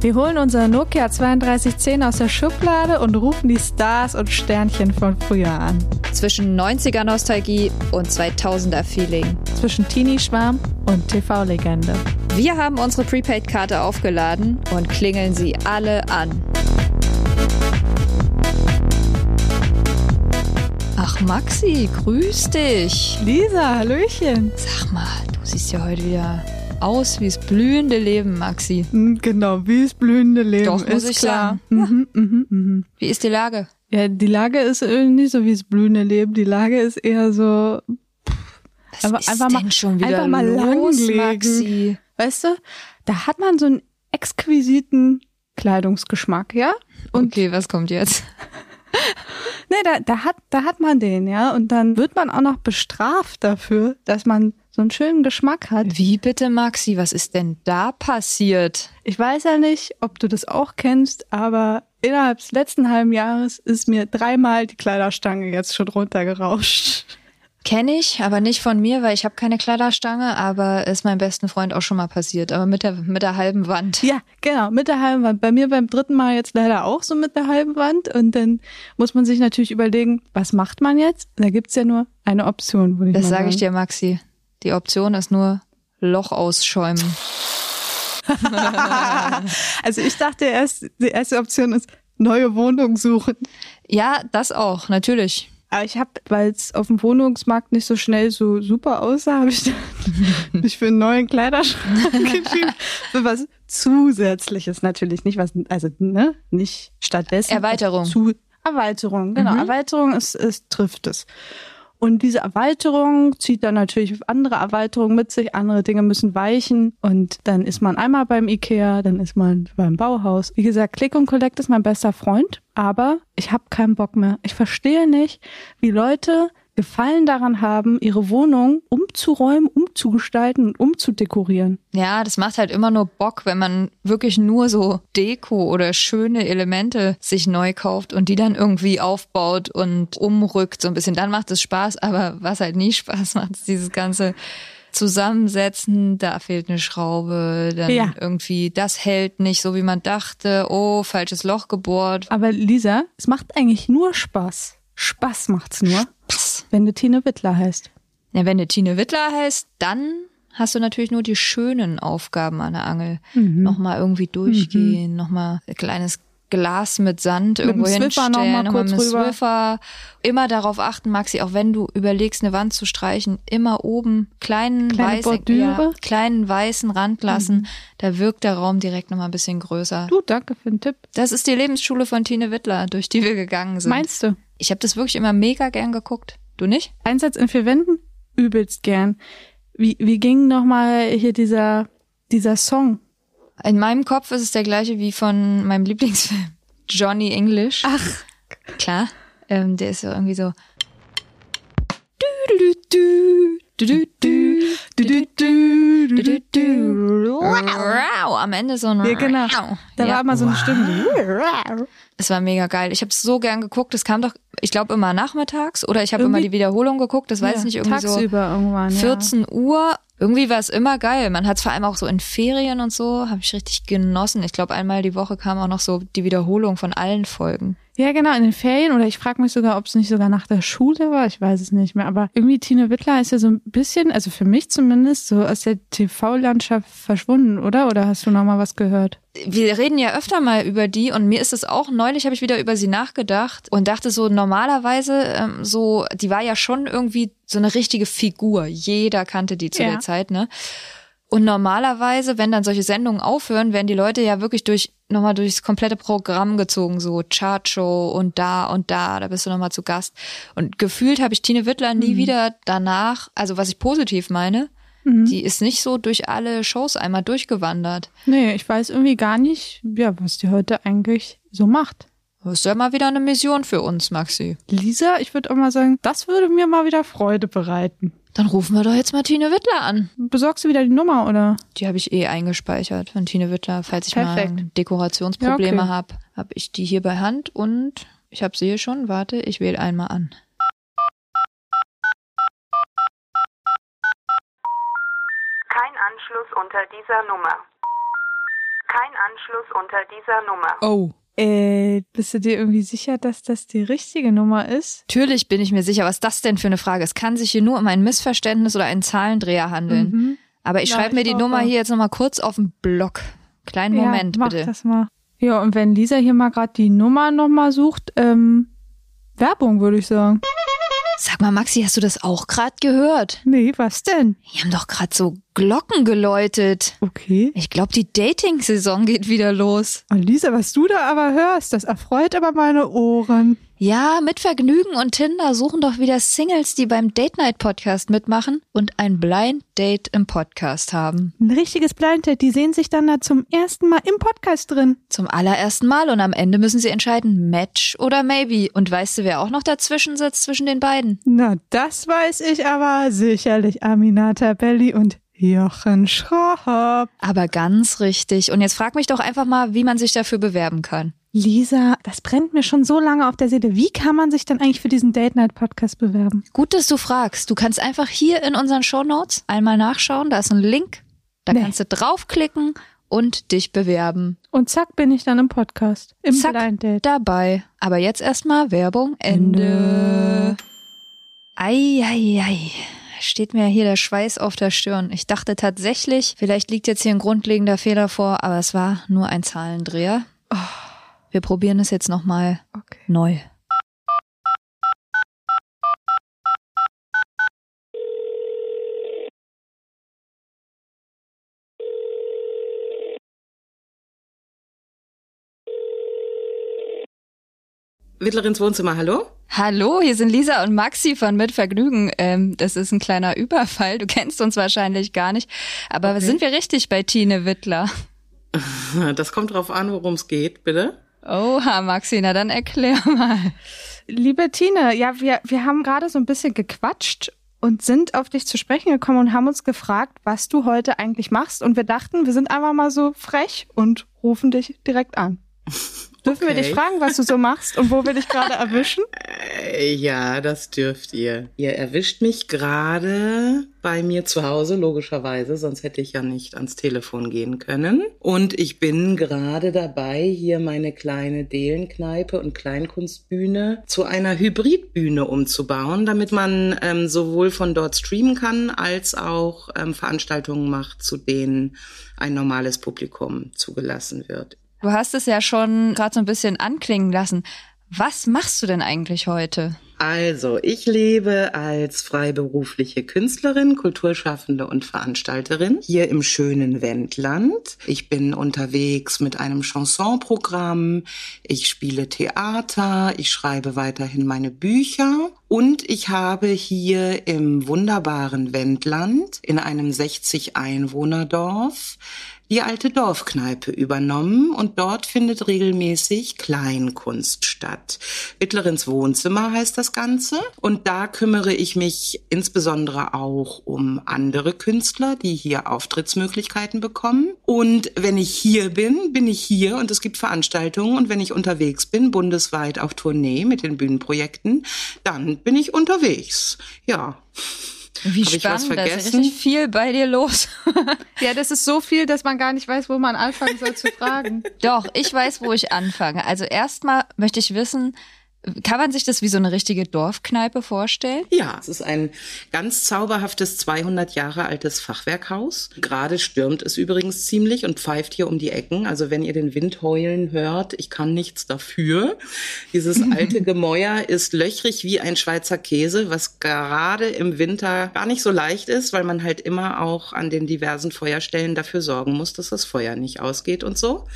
Wir holen unser Nokia 3210 aus der Schublade und rufen die Stars und Sternchen von früher an. Zwischen 90er Nostalgie und 2000er Feeling. Zwischen Teenie-Schwarm und TV-Legende. Wir haben unsere Prepaid-Karte aufgeladen und klingeln sie alle an. Ach Maxi, grüß dich. Lisa, Hallöchen. Sag mal, du siehst ja heute wieder aus wie das blühende Leben, Maxi. Hm, Genau, wie es blühende Leben Doch, muss ist ich klar. sagen. Mhm, mhm, mhm. Wie ist die Lage? Ja, die Lage ist nicht so wie es blühende Leben. Die Lage ist eher so, Was Aber ist einfach denn mal- schon wieder einfach mal los, langlegen. Maxi? weißt du, da hat man so einen exquisiten Kleidungsgeschmack, ja? Und Okay, was kommt jetzt? Nee, da, da, hat, da hat man den, ja. Und dann wird man auch noch bestraft dafür, dass man so einen schönen Geschmack hat. Wie bitte, Maxi? Was ist denn da passiert? Ich weiß ja nicht, ob du das auch kennst, aber innerhalb des letzten halben Jahres ist mir dreimal die Kleiderstange jetzt schon runtergerauscht. Kenne ich, aber nicht von mir, weil ich habe keine Kleiderstange, aber ist meinem besten Freund auch schon mal passiert, aber mit der, mit der halben Wand. Ja, genau, mit der halben Wand. Bei mir beim dritten Mal jetzt leider auch so mit der halben Wand. Und dann muss man sich natürlich überlegen, was macht man jetzt? Da gibt's ja nur eine Option, würde ich Das mal sage ich dir, Maxi. Die Option ist nur Loch ausschäumen. Also ich dachte erst, die erste Option ist neue Wohnung suchen. Ja, das auch, natürlich. Aber ich habe, weil es auf dem Wohnungsmarkt nicht so schnell so super aussah, habe ich dann mich für einen neuen Kleiderschrank entschieden. Für was Zusätzliches natürlich. Nicht was, also ne, nicht stattdessen. Erweiterung. Zu, Erweiterung, genau. Mhm. Erweiterung ist, ist, trifft es. Und diese Erweiterung zieht dann natürlich andere Erweiterungen mit sich, andere Dinge müssen weichen und dann ist man einmal beim Ikea, dann ist man beim Bauhaus. Wie gesagt, Click und Collect ist mein bester Freund, aber ich habe keinen Bock mehr. Ich verstehe nicht, wie Leute Gefallen daran haben, ihre Wohnung umzuräumen, umzugestalten und umzudekorieren. Ja, das macht halt immer nur Bock, wenn man wirklich nur so Deko oder schöne Elemente sich neu kauft und die dann irgendwie aufbaut und umrückt so ein bisschen. Dann macht es Spaß, aber was halt nie Spaß macht, ist dieses ganze Zusammensetzen, da fehlt eine Schraube, dann Ja. irgendwie, das hält nicht so, wie man dachte, oh, falsches Loch gebohrt. Aber Lisa, es macht eigentlich nur Spaß. Spaß macht's nur, Pss. Wenn du Tine Wittler heißt. Ja, wenn du Tine Wittler heißt, dann hast du natürlich nur die schönen Aufgaben an der Angel. Nochmal irgendwie durchgehen, nochmal ein kleines Glas mit Sand dem irgendwo hinstellen, noch mal nochmal kurz mit. Swiffer. Immer darauf achten, Maxi, auch wenn du überlegst, eine Wand zu streichen, immer oben kleinen Kleine weißen, ja, kleinen weißen Rand lassen. Da wirkt der Raum direkt nochmal ein bisschen größer. Du, danke für den Tipp. Das ist die Lebensschule von Tine Wittler, durch die wir gegangen sind. Meinst du? ich habe das wirklich immer mega gern geguckt. Du nicht? Einsatz in vier Wänden? Übelst gern. Wie, wie ging nochmal hier dieser, dieser Song? In meinem Kopf ist es der gleiche wie von meinem Lieblingsfilm. Johnny English. Ach, Klar. Ähm, der ist so irgendwie so. Du, du, du, du, du, du, du, du, du, du, am Ende so ein ja, genau. Da Ja. war immer so eine Stimme. Es war mega geil. Ich habe es so gern geguckt. Es kam doch, ich glaube, immer nachmittags oder ich habe immer die Wiederholung geguckt. Das weiß Ja, ich nicht, irgendwie so tagsüber irgendwann, ja. 14 Uhr. Irgendwie war es immer geil. Man hat es vor allem auch so in Ferien und so, habe ich richtig genossen. Ich glaube, einmal die Woche kam auch noch so die Wiederholung von allen Folgen. Ja, genau, in den Ferien oder ich frage mich sogar, ob es nicht sogar nach der Schule war, ich weiß es nicht mehr. Aber irgendwie Tine Wittler ist ja so ein bisschen, also für mich zumindest, so aus der TV-Landschaft verschwunden, oder? Oder hast du noch mal was gehört? wir reden ja öfter mal über die und mir ist es auch neulich habe ich wieder über sie nachgedacht und dachte so normalerweise ähm, so die war ja schon irgendwie so eine richtige Figur jeder kannte die zu Ja. der Zeit ne und normalerweise wenn dann solche Sendungen aufhören werden die Leute ja wirklich durch nochmal durchs komplette Programm gezogen so Chartshow und da und da da bist du nochmal zu Gast und gefühlt habe ich Tine Wittler nie wieder danach also was ich positiv meine die ist nicht so durch alle Shows einmal durchgewandert Nee, ich weiß irgendwie gar nicht, ja, was die heute eigentlich so macht. Das ist ja mal wieder eine Mission für uns, Maxi. Lisa, ich würde auch mal sagen, das würde mir mal wieder Freude bereiten. Dann rufen wir doch jetzt mal Tine Wittler an. Besorgst du wieder die Nummer, oder? Die habe ich eh eingespeichert von Tine Wittler. Falls ich Perfekt. mal Dekorationsprobleme Ja, okay. hab, habe, habe ich die hier bei Hand und ich habe sie hier schon. Warte, ich wähle einmal an. Kein Anschluss unter dieser Nummer. Kein Anschluss unter dieser Nummer. Oh. Äh, bist du dir irgendwie sicher, dass das die richtige Nummer ist? Natürlich bin ich mir sicher, was das denn für eine Frage ist. Es kann sich hier nur um ein Missverständnis oder einen Zahlendreher handeln. Mhm. Aber ich Ja, schreibe mir die auch. Nummer hier jetzt nochmal kurz auf den Block. Kleinen Moment, ja, mach bitte. das mal. Ja, und wenn Lisa hier mal gerade die Nummer nochmal sucht, ähm, Werbung würde ich sagen. Sag mal, Maxi, hast du das auch gerade gehört? Nee, was denn? Die haben doch gerade so Glocken geläutet. Okay. Ich glaube, die Dating-Saison geht wieder los. Oh, Lisa, was du da aber hörst, das erfreut aber meine Ohren. Ja, mit Vergnügen und Tinder suchen doch wieder Singles, die beim Date Night Podcast mitmachen und ein Blind Date im Podcast haben. Ein richtiges Blind Date, die sehen sich dann da zum ersten Mal im Podcast drin. Zum allerersten Mal und am Ende müssen sie entscheiden, Match oder Maybe. Und weißt du, wer auch noch dazwischen sitzt zwischen den beiden? Na, das weiß ich aber sicherlich Aminata Belli und Jochen Schropp. Aber ganz richtig. Und jetzt frag mich doch einfach mal, wie man sich dafür bewerben kann. Lisa, das brennt mir schon so lange auf der Seele. Wie kann man sich denn eigentlich für diesen Date Night Podcast bewerben? Gut, dass du fragst. Du kannst einfach hier in unseren Shownotes einmal nachschauen. Da ist ein Link. Da Nee. kannst du draufklicken und dich bewerben. Und zack bin ich dann im Podcast. Im Zack, Blind Date. dabei. Aber jetzt erstmal Werbung Ende. Ei, ei, ei. Steht mir hier der Schweiß auf der Stirn. Ich dachte tatsächlich, vielleicht liegt jetzt hier ein grundlegender Fehler vor, aber es war nur ein Zahlendreher. Wir probieren es jetzt nochmal Okay. neu. Wittler ins Wohnzimmer, hallo? Hallo, hier sind Lisa und Maxi von Mit Vergnügen. Ähm, das ist ein kleiner Überfall. Du kennst uns wahrscheinlich gar nicht. Aber Okay. sind wir richtig bei Tine Wittler? Das kommt drauf an, worum es geht, bitte. Oha, Maxi, na dann erklär mal. Liebe Tine, ja, wir, wir haben gerade so ein bisschen gequatscht und sind auf dich zu sprechen gekommen und haben uns gefragt, was du heute eigentlich machst. Und wir dachten, wir sind einfach mal so frech und rufen dich direkt an. Dürfen wir Okay. dich fragen, was du so machst und wo wir dich gerade erwischen? Äh, ja, das dürft ihr. Ihr erwischt mich gerade bei mir zu Hause, logischerweise, sonst hätte ich ja nicht ans Telefon gehen können. Und ich bin gerade dabei, hier meine kleine Delenkneipe und Kleinkunstbühne zu einer Hybridbühne umzubauen, damit man ähm, sowohl von dort streamen kann, als auch ähm, Veranstaltungen macht, zu denen ein normales Publikum zugelassen wird. Du hast es ja schon gerade so ein bisschen anklingen lassen. Was machst du denn eigentlich heute? Also, ich lebe als freiberufliche Künstlerin, Kulturschaffende und Veranstalterin hier im schönen Wendland. Ich bin unterwegs mit einem Chansonprogramm, ich spiele Theater, ich schreibe weiterhin meine Bücher und ich habe hier im wunderbaren Wendland in einem 60 Einwohnerdorf die alte Dorfkneipe übernommen und dort findet regelmäßig Kleinkunst statt. Wittlerins Wohnzimmer heißt das Ganze und da kümmere ich mich insbesondere auch um andere Künstler, die hier Auftrittsmöglichkeiten bekommen. Und wenn ich hier bin, bin ich hier und es gibt Veranstaltungen und wenn ich unterwegs bin, bundesweit auf Tournee mit den Bühnenprojekten, dann bin ich unterwegs. Ja. Wie Hab ich was spannend, da ist richtig viel bei dir los. Ja, das ist so viel, dass man gar nicht weiß, wo man anfangen soll zu fragen. Doch, ich weiß, wo ich anfange. Also erstmal möchte ich wissen, kann man sich das wie so eine richtige Dorfkneipe vorstellen? Ja, es ist ein ganz zauberhaftes 200 Jahre altes Fachwerkhaus. Gerade stürmt es übrigens ziemlich und pfeift hier um die Ecken. Also wenn ihr den Wind heulen hört, ich kann nichts dafür. Dieses alte Gemäuer ist löchrig wie ein Schweizer Käse, was gerade im Winter gar nicht so leicht ist, weil man halt immer auch an den diversen Feuerstellen dafür sorgen muss, dass das Feuer nicht ausgeht und so.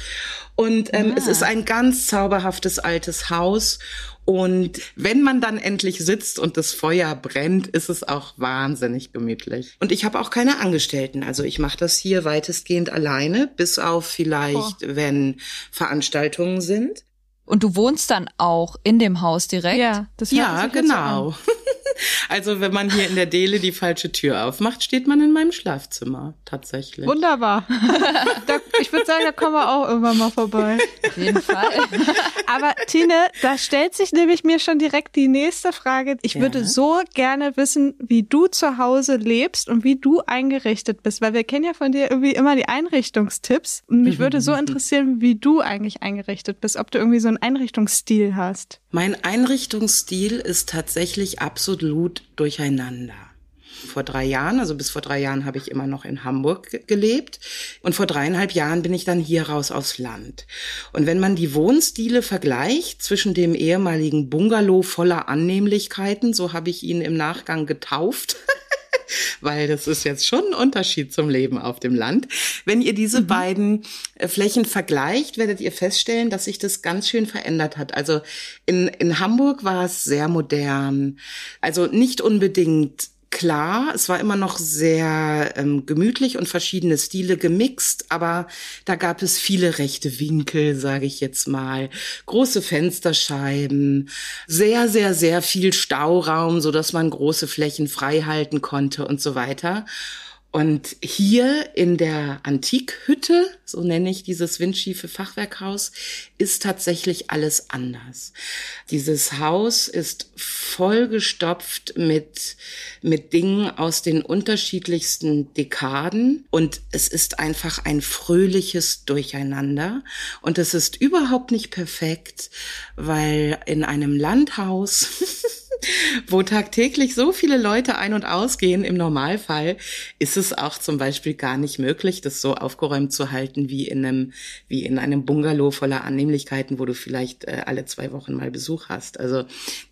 Und ähm, es ist ein ganz zauberhaftes altes Haus. Und wenn man dann endlich sitzt und das Feuer brennt, ist es auch wahnsinnig gemütlich. Und ich habe auch keine Angestellten. Also ich mache das hier weitestgehend alleine, bis auf vielleicht, wenn Veranstaltungen sind. Und du wohnst dann auch in dem Haus direkt? Ja, das hört Ja, genau. Also wenn man hier in der Dele die falsche Tür aufmacht, steht man in meinem Schlafzimmer tatsächlich. Wunderbar. da, ich würde sagen, da kommen wir auch irgendwann mal vorbei. Auf jeden Fall. Aber Tine, da stellt sich nämlich mir schon direkt die nächste Frage. Ich Ja. würde so gerne wissen, wie du zu Hause lebst und wie du eingerichtet bist, weil wir kennen ja von dir irgendwie immer die Einrichtungstipps. Und mich würde so interessieren, wie du eigentlich eingerichtet bist, ob du irgendwie so einen Einrichtungsstil hast. Mein Einrichtungsstil ist tatsächlich absolut durcheinander. Vor drei Jahren, also bis vor drei Jahren habe ich immer noch in Hamburg ge- gelebt und vor dreieinhalb Jahren bin ich dann hier raus aufs Land. Und wenn man die Wohnstile vergleicht zwischen dem ehemaligen Bungalow voller Annehmlichkeiten, so habe ich ihn im Nachgang getauft, weil das ist jetzt schon ein Unterschied zum Leben auf dem Land. Wenn ihr diese beiden äh, Flächen vergleicht, werdet ihr feststellen, dass sich das ganz schön verändert hat. Also in, in Hamburg war es sehr modern, also nicht unbedingt klar, es war immer noch sehr ähm, gemütlich und verschiedene Stile gemixt, aber da gab es viele rechte Winkel, sage ich jetzt mal, große Fensterscheiben, sehr, sehr, sehr viel Stauraum, so dass man große Flächen frei halten konnte und so weiter. Und hier in der Antikhütte, so nenne ich dieses windschiefe Fachwerkhaus, ist tatsächlich alles anders. Dieses Haus ist vollgestopft mit, mit Dingen aus den unterschiedlichsten Dekaden und es ist einfach ein fröhliches Durcheinander und es ist überhaupt nicht perfekt, weil in einem Landhaus wo tagtäglich so viele Leute ein- und ausgehen, im Normalfall ist es auch zum Beispiel gar nicht möglich, das so aufgeräumt zu halten wie in einem, wie in einem Bungalow voller Annehmlichkeiten, wo du vielleicht äh, alle zwei Wochen mal Besuch hast. Also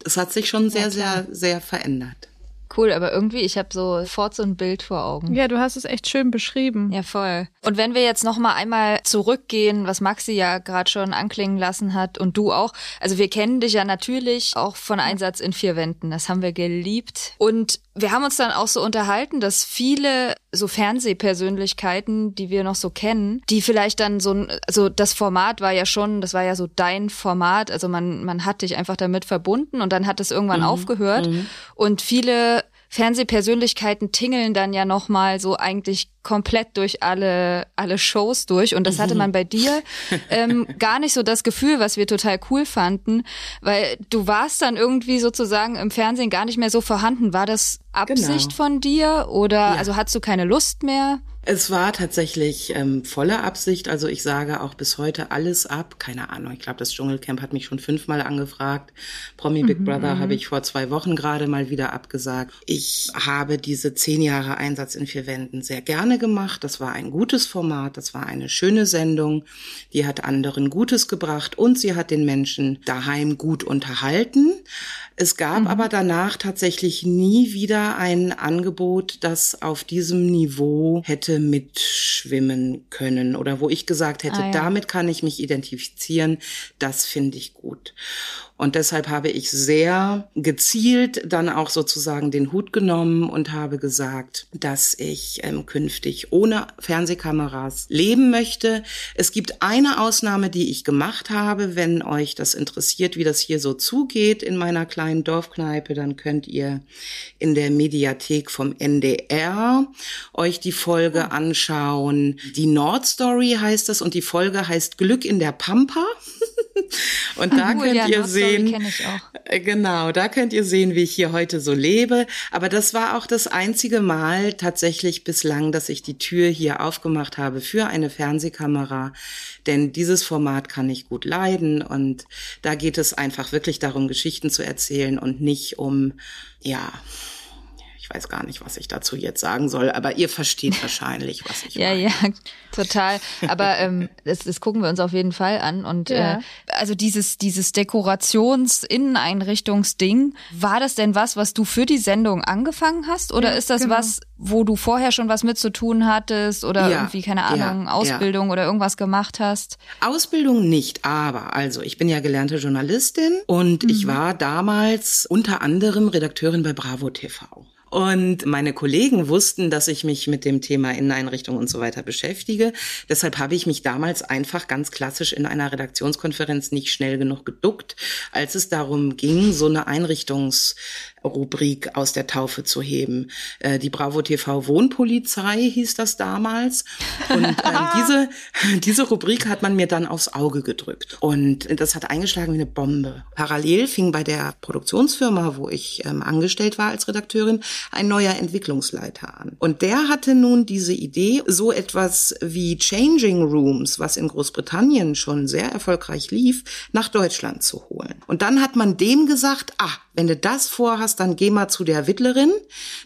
das hat sich schon sehr, sehr, sehr verändert. Cool, aber irgendwie, ich habe sofort so ein Bild vor Augen. Ja, du hast es echt schön beschrieben. Ja, voll. Und wenn wir jetzt noch mal einmal zurückgehen, was Maxi ja gerade schon anklingen lassen hat und du auch. Also wir kennen dich ja natürlich auch von Einsatz in vier Wänden. Das haben wir geliebt. Und wir haben uns dann auch so unterhalten, dass viele so Fernsehpersönlichkeiten, die wir noch so kennen, die vielleicht dann so, ein- also das Format war ja schon, das war ja so dein Format. Also man, man hat dich einfach damit verbunden und dann hat es irgendwann aufgehört. Und viele Fernsehpersönlichkeiten tingeln dann ja noch mal so eigentlich komplett durch alle alle Shows durch und das hatte man bei dir ähm, gar nicht so das Gefühl, was wir total cool fanden, weil du warst dann irgendwie sozusagen im Fernsehen gar nicht mehr so vorhanden. War das Absicht Genau. von dir oder Ja. also hattest du keine Lust mehr? Es war tatsächlich ähm, volle Absicht. Also ich sage auch bis heute alles ab. Keine Ahnung. Ich glaube, das Dschungelcamp hat mich schon fünfmal angefragt. Promi Big Brother habe ich vor zwei Wochen gerade mal wieder abgesagt. Ich habe diese zehn Jahre Einsatz in vier Wänden sehr gerne gemacht. Das war ein gutes Format. Das war eine schöne Sendung. Die hat anderen Gutes gebracht und sie hat den Menschen daheim gut unterhalten. Es gab aber danach tatsächlich nie wieder ein Angebot, das auf diesem Niveau hätte mitschwimmen können oder wo ich gesagt hätte, Ah, ja. damit kann ich mich identifizieren, das finde ich gut. Und deshalb habe ich sehr gezielt dann auch sozusagen den Hut genommen und habe gesagt, dass ich ähm, künftig ohne Fernsehkameras leben möchte. Es gibt eine Ausnahme, die ich gemacht habe. Wenn euch das interessiert, wie das hier so zugeht in meiner kleinen Dorfkneipe, dann könnt ihr in der Mediathek vom NDR euch die Folge anschauen. Die Nordstory heißt das und die Folge heißt Glück in der Pampa. Und da Cool, könnt ja, ihr sehen, äh, Genau, da könnt ihr sehen, wie ich hier heute so lebe. Aber das war auch das einzige Mal tatsächlich bislang, dass ich die Tür hier aufgemacht habe für eine Fernsehkamera. Denn dieses Format kann ich gut leiden und da geht es einfach wirklich darum, Geschichten zu erzählen und nicht um, ja, ich weiß gar nicht, was ich dazu jetzt sagen soll, aber ihr versteht wahrscheinlich, was ich Ja, meine. ja, total. Aber ähm, das, das gucken wir uns auf jeden Fall an. Und Ja. äh, also dieses, dieses Dekorations-Inneneinrichtungsding, war das denn was, was du für die Sendung angefangen hast? Oder Ja, ist das genau. was, wo du vorher schon was mit zu tun hattest oder Ja, irgendwie, keine ja, Ahnung, ja. Ausbildung oder irgendwas gemacht hast? Ausbildung nicht, aber also ich bin ja gelernte Journalistin und ich war damals unter anderem Redakteurin bei Bravo TV. Und meine Kollegen wussten, dass ich mich mit dem Thema Inneneinrichtung und so weiter beschäftige. Deshalb habe ich mich damals einfach ganz klassisch in einer Redaktionskonferenz nicht schnell genug geduckt, als es darum ging, so eine Rubrik aus der Taufe zu heben. Äh, die Bravo TV Wohnpolizei hieß das damals. Und ähm, diese, diese Rubrik hat man mir dann aufs Auge gedrückt. Und das hat eingeschlagen wie eine Bombe. Parallel fing bei der Produktionsfirma, wo ich ähm, angestellt war als Redakteurin, ein neuer Entwicklungsleiter an. Und der hatte nun diese Idee, so etwas wie Changing Rooms, was in Großbritannien schon sehr erfolgreich lief, nach Deutschland zu holen. Und dann hat man dem gesagt, ah, wenn du das vorhast, dann geh mal zu der Wittlerin.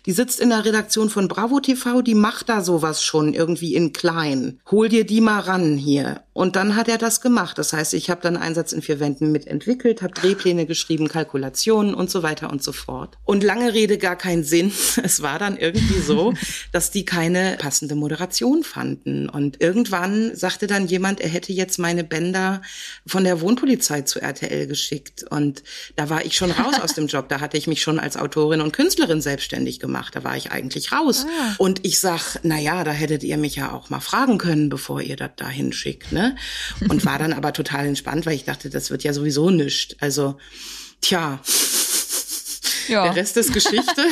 Die sitzt in der Redaktion von Bravo TV, die macht da sowas schon irgendwie in klein. Hol dir die mal ran hier. Und dann hat er das gemacht. Das heißt, ich habe dann Einsatz in vier Wänden mitentwickelt, habe Drehpläne geschrieben, Kalkulationen und so weiter und so fort. Und lange Rede gar keinen Sinn. Es war dann irgendwie so, dass die keine passende Moderation fanden. Und irgendwann sagte dann jemand, er hätte jetzt meine Bänder von der Wohnpolizei zu RTL geschickt. Und da war ich schon raus aus dem Job. Da hatte ich mich schon als Autorin und Künstlerin selbstständig gemacht. Da war ich eigentlich raus. Ah. Und ich sag, na ja, da hättet ihr mich ja auch mal fragen können, bevor ihr das da hinschickt, ne? Und war dann aber total entspannt, weil ich dachte, das wird ja sowieso nischt. Also, tja. Ja. Der Rest ist Geschichte.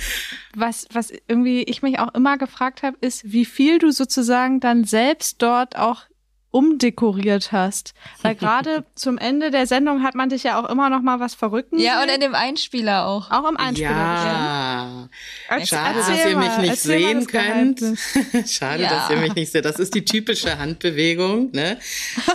was, was irgendwie ich mich auch immer gefragt habe, ist, wie viel du sozusagen dann selbst dort auch umdekoriert hast. Weil gerade zum Ende der Sendung hat man dich ja auch immer noch mal was verrücken. Ja, und in dem Einspieler auch. Auch im Einspieler. Ja. ja. Schade, dass ihr mich nicht sehen könnt. Schade, ja. dass ihr mich nicht seht. Das ist die typische Handbewegung. Ne?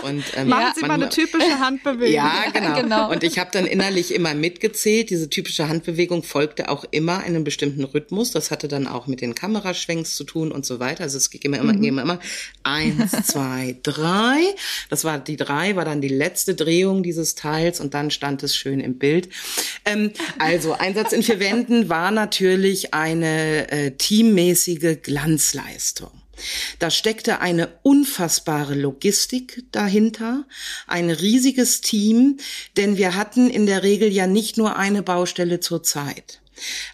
Und, ähm, Machen Sie man, mal eine typische Handbewegung. Ja, genau. genau. Und ich habe dann innerlich immer mitgezählt. Diese typische Handbewegung folgte auch immer einem bestimmten Rhythmus. Das hatte dann auch mit den Kameraschwenks zu tun und so weiter. Also es ging immer, immer, mhm. ging immer eins, zwei, drei drei. Das war die drei, war dann die letzte Drehung dieses Teils und dann stand es schön im Bild. Ähm, also Einsatz in vier Wänden war natürlich eine äh, teammäßige Glanzleistung. Da steckte eine unfassbare Logistik dahinter, ein riesiges Team, denn wir hatten in der Regel ja nicht nur eine Baustelle zur Zeit.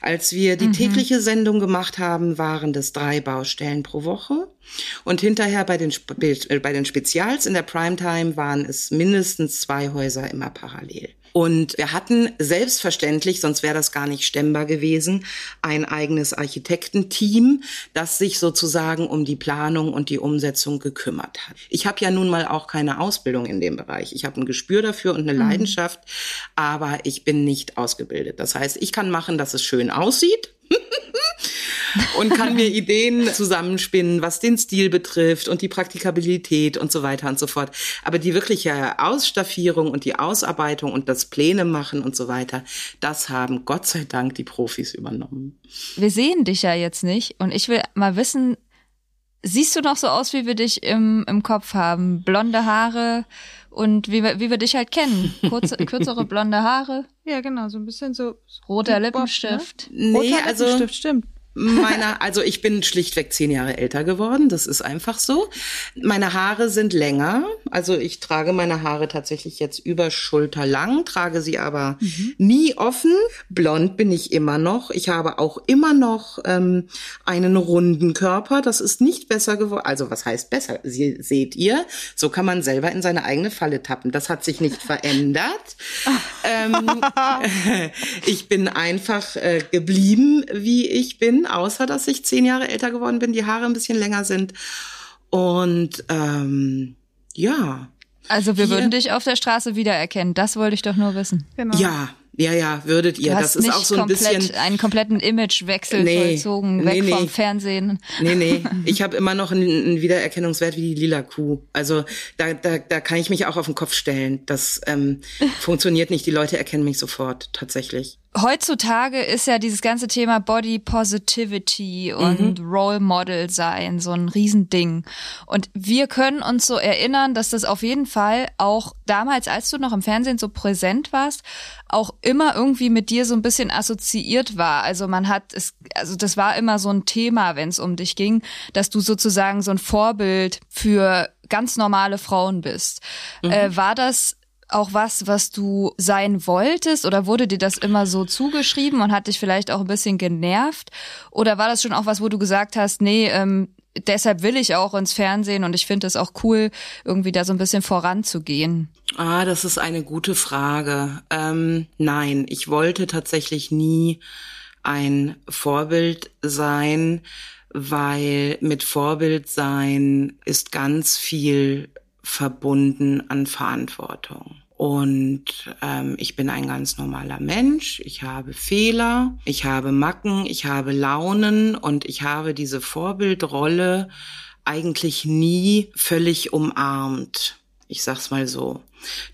Als wir die mhm. tägliche Sendung gemacht haben, waren das drei Baustellen pro Woche. Und hinterher bei den, äh, bei den Spezials in der Primetime waren es mindestens zwei Häuser immer parallel. Und wir hatten selbstverständlich, sonst wäre das gar nicht stemmbar gewesen, ein eigenes Architektenteam, das sich sozusagen um die Planung und die Umsetzung gekümmert hat. Ich habe ja nun mal auch keine Ausbildung in dem Bereich. Ich habe ein Gespür dafür und eine mhm. Leidenschaft, aber ich bin nicht ausgebildet. Das heißt, ich kann machen, dass es schön aussieht. und kann mir Ideen zusammenspinnen, was den Stil betrifft und die Praktikabilität und so weiter und so fort. Aber die wirkliche Ausstaffierung und die Ausarbeitung und das Pläne machen und so weiter, das haben Gott sei Dank die Profis übernommen. Wir sehen dich ja jetzt nicht und ich will mal wissen, siehst du noch so aus, wie wir dich im, im Kopf haben? Blonde Haare und wie wir, wie wir dich halt kennen. Kurze, kürzere blonde Haare. Ja, genau, so ein bisschen so. Roter Lippenstift. Ne? Nee, Roter also, Lippenstift, stimmt meiner, also ich bin schlichtweg zehn Jahre älter geworden, das ist einfach so. Meine Haare sind länger, also ich trage meine Haare tatsächlich jetzt über Schulter lang, trage sie aber mhm. nie offen. Blond bin ich immer noch. Ich habe auch immer noch ähm, einen runden Körper, das ist nicht besser geworden. Also was heißt besser? Sie, seht ihr, so kann man selber in seine eigene Falle tappen. Das hat sich nicht verändert. ähm, ich bin einfach äh, geblieben, wie ich bin außer dass ich zehn Jahre älter geworden bin, die Haare ein bisschen länger sind. Und ähm, ja. Also wir Hier, würden dich auf der Straße wiedererkennen. Das wollte ich doch nur wissen. Genau. Ja, ja, ja, würdet ihr. das ist auch so ein bisschen einen kompletten Imagewechsel nee, vollzogen, weg nee, vom Fernsehen. Nee, nee, ich habe immer noch einen, einen, Wiedererkennungswert wie die lila Kuh. Also da, da, da kann ich mich auch auf den Kopf stellen. Das ähm, funktioniert nicht. Die Leute erkennen mich sofort, tatsächlich heutzutage ist ja dieses ganze Thema Body Positivity und mhm. Role Model sein so ein Riesending. Und wir können uns so erinnern, dass das auf jeden Fall auch damals, als du noch im Fernsehen so präsent warst, auch immer irgendwie mit dir so ein bisschen assoziiert war. Also man hat es, also das war immer so ein Thema, wenn es um dich ging, dass du sozusagen so ein Vorbild für ganz normale Frauen bist. Mhm. Äh, war das auch was, was du sein wolltest oder wurde dir das immer so zugeschrieben und hat dich vielleicht auch ein bisschen genervt? Oder war das schon auch was, wo du gesagt hast, nee, ähm, deshalb will ich auch ins Fernsehen und ich finde es auch cool, irgendwie da so ein bisschen voranzugehen. Ah, das ist eine gute Frage. Ähm, nein, ich wollte tatsächlich nie ein Vorbild sein, weil mit Vorbild sein ist ganz viel verbunden an Verantwortung. Und ähm, ich bin ein ganz normaler Mensch. Ich habe Fehler, ich habe Macken, ich habe Launen und ich habe diese Vorbildrolle eigentlich nie völlig umarmt. Ich sag's mal so.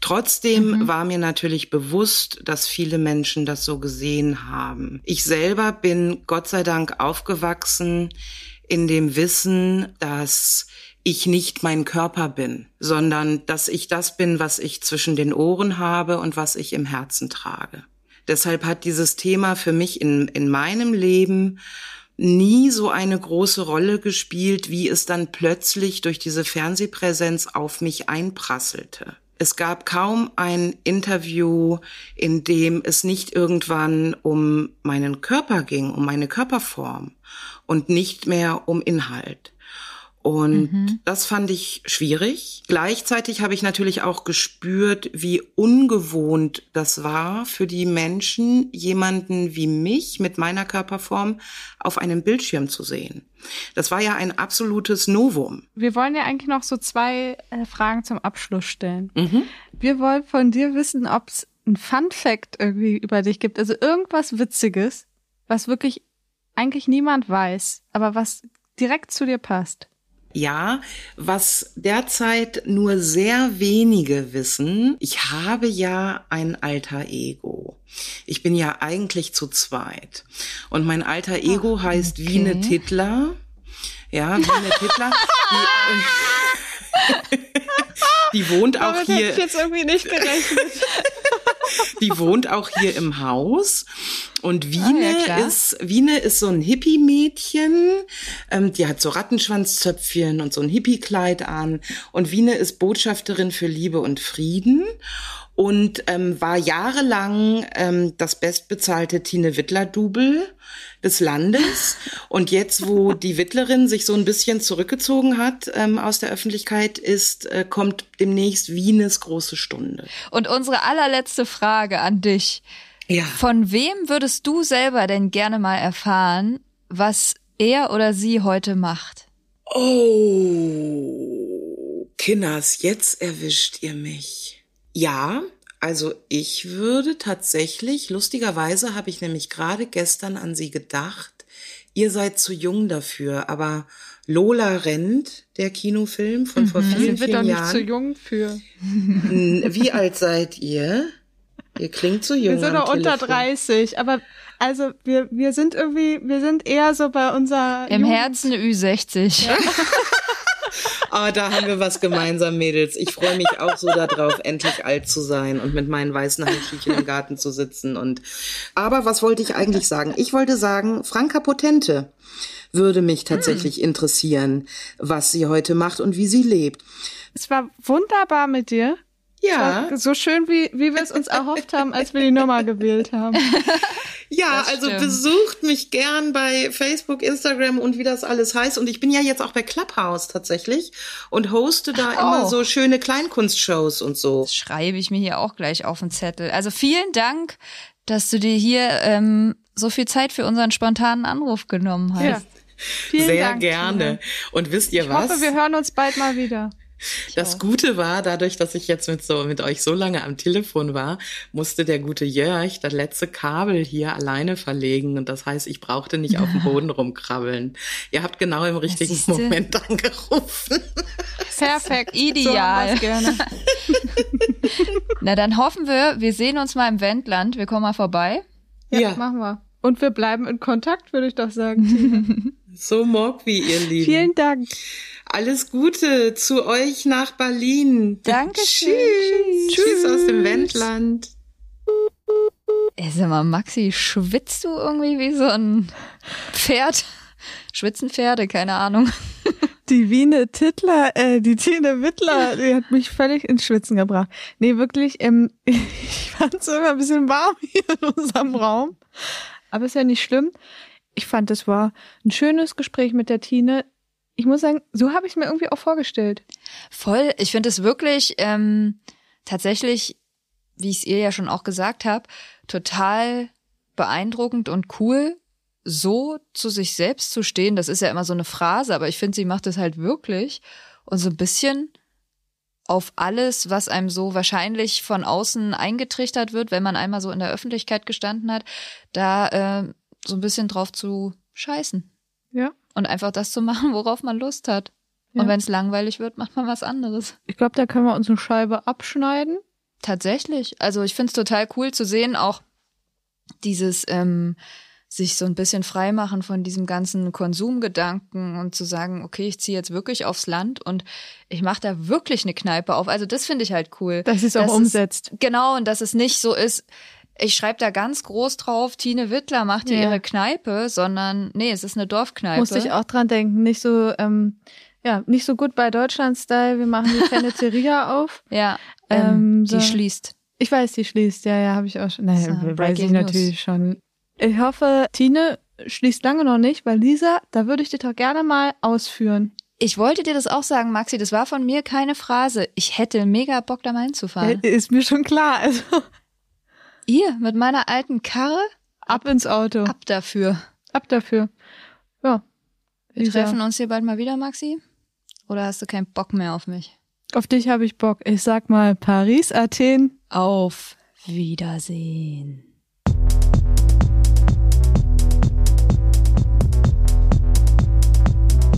Trotzdem mhm. war mir natürlich bewusst, dass viele Menschen das so gesehen haben. Ich selber bin Gott sei Dank aufgewachsen in dem Wissen, dass ich nicht mein Körper bin, sondern dass ich das bin, was ich zwischen den Ohren habe und was ich im Herzen trage. Deshalb hat dieses Thema für mich in, in meinem Leben nie so eine große Rolle gespielt, wie es dann plötzlich durch diese Fernsehpräsenz auf mich einprasselte. Es gab kaum ein Interview, in dem es nicht irgendwann um meinen Körper ging, um meine Körperform und nicht mehr um Inhalt. Und mhm. das fand ich schwierig. Gleichzeitig habe ich natürlich auch gespürt, wie ungewohnt das war für die Menschen, jemanden wie mich mit meiner Körperform auf einem Bildschirm zu sehen. Das war ja ein absolutes Novum. Wir wollen ja eigentlich noch so zwei äh, Fragen zum Abschluss stellen. Mhm. Wir wollen von dir wissen, ob es ein Fun Fact irgendwie über dich gibt. Also irgendwas Witziges, was wirklich eigentlich niemand weiß, aber was direkt zu dir passt. Ja, was derzeit nur sehr wenige wissen, ich habe ja ein alter Ego. Ich bin ja eigentlich zu zweit. Und mein alter Ego Ach, heißt okay. Wiene Tittler. Ja, Wiene Tittler. Die, die wohnt auch Damit hier. Hätte ich jetzt irgendwie nicht gerechnet. die wohnt auch hier im Haus. Und Wiene ah, ja, ist, Wiene ist so ein Hippie-Mädchen. Ähm, die hat so Rattenschwanzzöpfchen und so ein Hippie-Kleid an. Und Wiene ist Botschafterin für Liebe und Frieden und ähm, war jahrelang ähm, das bestbezahlte Tine Wittler-Double des Landes. Und jetzt, wo die Wittlerin sich so ein bisschen zurückgezogen hat ähm, aus der Öffentlichkeit, ist, äh, kommt demnächst Wienes große Stunde. Und unsere allerletzte Frage an dich. Ja. Von wem würdest du selber denn gerne mal erfahren, was er oder sie heute macht? Oh, Kinners, jetzt erwischt ihr mich. Ja, also ich würde tatsächlich, lustigerweise habe ich nämlich gerade gestern an Sie gedacht, ihr seid zu jung dafür, aber Lola rennt, der Kinofilm von mhm. vor vielen, vielen Jahren. Ich bin doch nicht zu jung für. Wie alt seid ihr? Ihr klingt so jung. Wir sind doch unter 30, aber also wir, wir sind irgendwie, wir sind eher so bei unser Im Jugend Herzen Ü60. Ja. Aber da haben wir was gemeinsam, Mädels. Ich freue mich auch so darauf, endlich alt zu sein und mit meinen weißen Handtüchchen im Garten zu sitzen. Und aber was wollte ich eigentlich sagen? Ich wollte sagen, Franka Potente würde mich tatsächlich hm. interessieren, was sie heute macht und wie sie lebt. Es war wunderbar mit dir. Ja. So schön, wie, wie wir es uns erhofft haben, als wir die Nummer gewählt haben. Ja, also besucht mich gern bei Facebook, Instagram und wie das alles heißt. Und ich bin ja jetzt auch bei Clubhouse tatsächlich und hoste da oh. immer so schöne Kleinkunstshows und so. Das schreibe ich mir hier auch gleich auf den Zettel. Also vielen Dank, dass du dir hier ähm, so viel Zeit für unseren spontanen Anruf genommen hast. Ja. Vielen Sehr Dank, gerne. Tina. Und wisst ihr ich was? Ich hoffe, wir hören uns bald mal wieder. Das Gute war, dadurch, dass ich jetzt mit so mit euch so lange am Telefon war, musste der gute Jörg das letzte Kabel hier alleine verlegen und das heißt, ich brauchte nicht auf dem Boden rumkrabbeln. Ihr habt genau im richtigen Moment angerufen. Perfekt, ideal. So Na, dann hoffen wir, wir sehen uns mal im Wendland. Wir kommen mal vorbei. Ja, ja. machen wir. Und wir bleiben in Kontakt, würde ich doch sagen. So mock wie ihr Lieben. Vielen Dank. Alles Gute zu euch nach Berlin. Dankeschön. Tschüss. Tschüss, Tschüss aus dem Wendland. Ey, sag mal, Maxi, schwitzt du irgendwie wie so ein Pferd? Schwitzen Pferde, keine Ahnung. Die Wiene Tittler, äh, die Tine Wittler, die hat mich völlig ins Schwitzen gebracht. Nee, wirklich, ähm, ich fand es immer ein bisschen warm hier in unserem Raum. Aber ist ja nicht schlimm. Ich fand, es war ein schönes Gespräch mit der Tine ich muss sagen, so habe ich es mir irgendwie auch vorgestellt. Voll. Ich finde es wirklich ähm, tatsächlich, wie ich es ihr ja schon auch gesagt habe, total beeindruckend und cool, so zu sich selbst zu stehen. Das ist ja immer so eine Phrase, aber ich finde, sie macht es halt wirklich und so ein bisschen auf alles, was einem so wahrscheinlich von außen eingetrichtert wird, wenn man einmal so in der Öffentlichkeit gestanden hat, da äh, so ein bisschen drauf zu scheißen. Ja. Und einfach das zu machen, worauf man Lust hat. Ja. Und wenn es langweilig wird, macht man was anderes. Ich glaube, da können wir uns eine Scheibe abschneiden. Tatsächlich. Also ich find's total cool zu sehen, auch dieses ähm, sich so ein bisschen freimachen von diesem ganzen Konsumgedanken und zu sagen, okay, ich ziehe jetzt wirklich aufs Land und ich mache da wirklich eine Kneipe auf. Also das finde ich halt cool. Dass es auch Dass umsetzt. Genau, und dass es nicht so ist, ich schreibe da ganz groß drauf, Tine Wittler macht hier Ja. ihre Kneipe, sondern nee, es ist eine Dorfkneipe. Musste ich auch dran denken. Nicht so, ähm, ja, nicht so gut bei Deutschland-Style. Wir machen die Fenneteria auf. Ja, Ähm, ähm, so- die schließt. Ich weiß, die schließt. Ja, ja, habe ich auch schon. Naja, So, weiß ich Breaking News. natürlich schon. Ich hoffe, Tine schließt lange noch nicht, weil Lisa, da würde ich dir doch gerne mal ausführen. Ich wollte dir das auch sagen, Maxi, das war von mir keine Phrase. Ich hätte mega Bock, da mal hinzufahren. Ist mir schon klar. Also Ihr, mit meiner alten Karre? ab ins Auto. Ab, Ab dafür. dafür. Ja. Wir treffen uns hier bald mal wieder, Maxi? Oder hast du keinen Bock mehr auf mich? Auf dich habe ich Bock. Ich sag mal Paris, Athen. Auf Wiedersehen.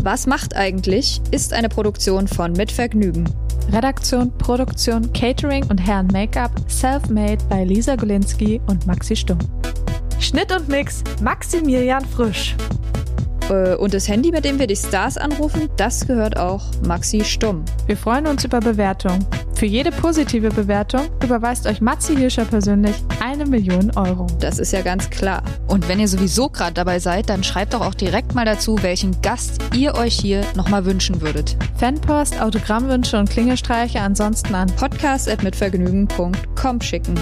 Was macht eigentlich? ist eine Produktion von Mit Vergnügen. Redaktion, Produktion, Catering und Herren Make-up self-made bei Lisa Golinski und Maxi Stumm. Schnitt und Mix Maximilian Frisch. Äh, Und das Handy, mit dem wir die Stars anrufen, das gehört auch Maxi Stumm. Wir freuen uns über Bewertungen. Für jede positive Bewertung überweist euch Matzi Hirscher persönlich eine Million Euro. Das ist ja ganz klar. Und wenn ihr sowieso gerade dabei seid, dann schreibt doch auch direkt mal dazu, welchen Gast ihr euch hier nochmal wünschen würdet. Fanpost, Autogrammwünsche und Klingelstreiche ansonsten an Podcast at mitvergnügen.com schicken.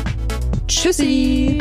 Tschüssi.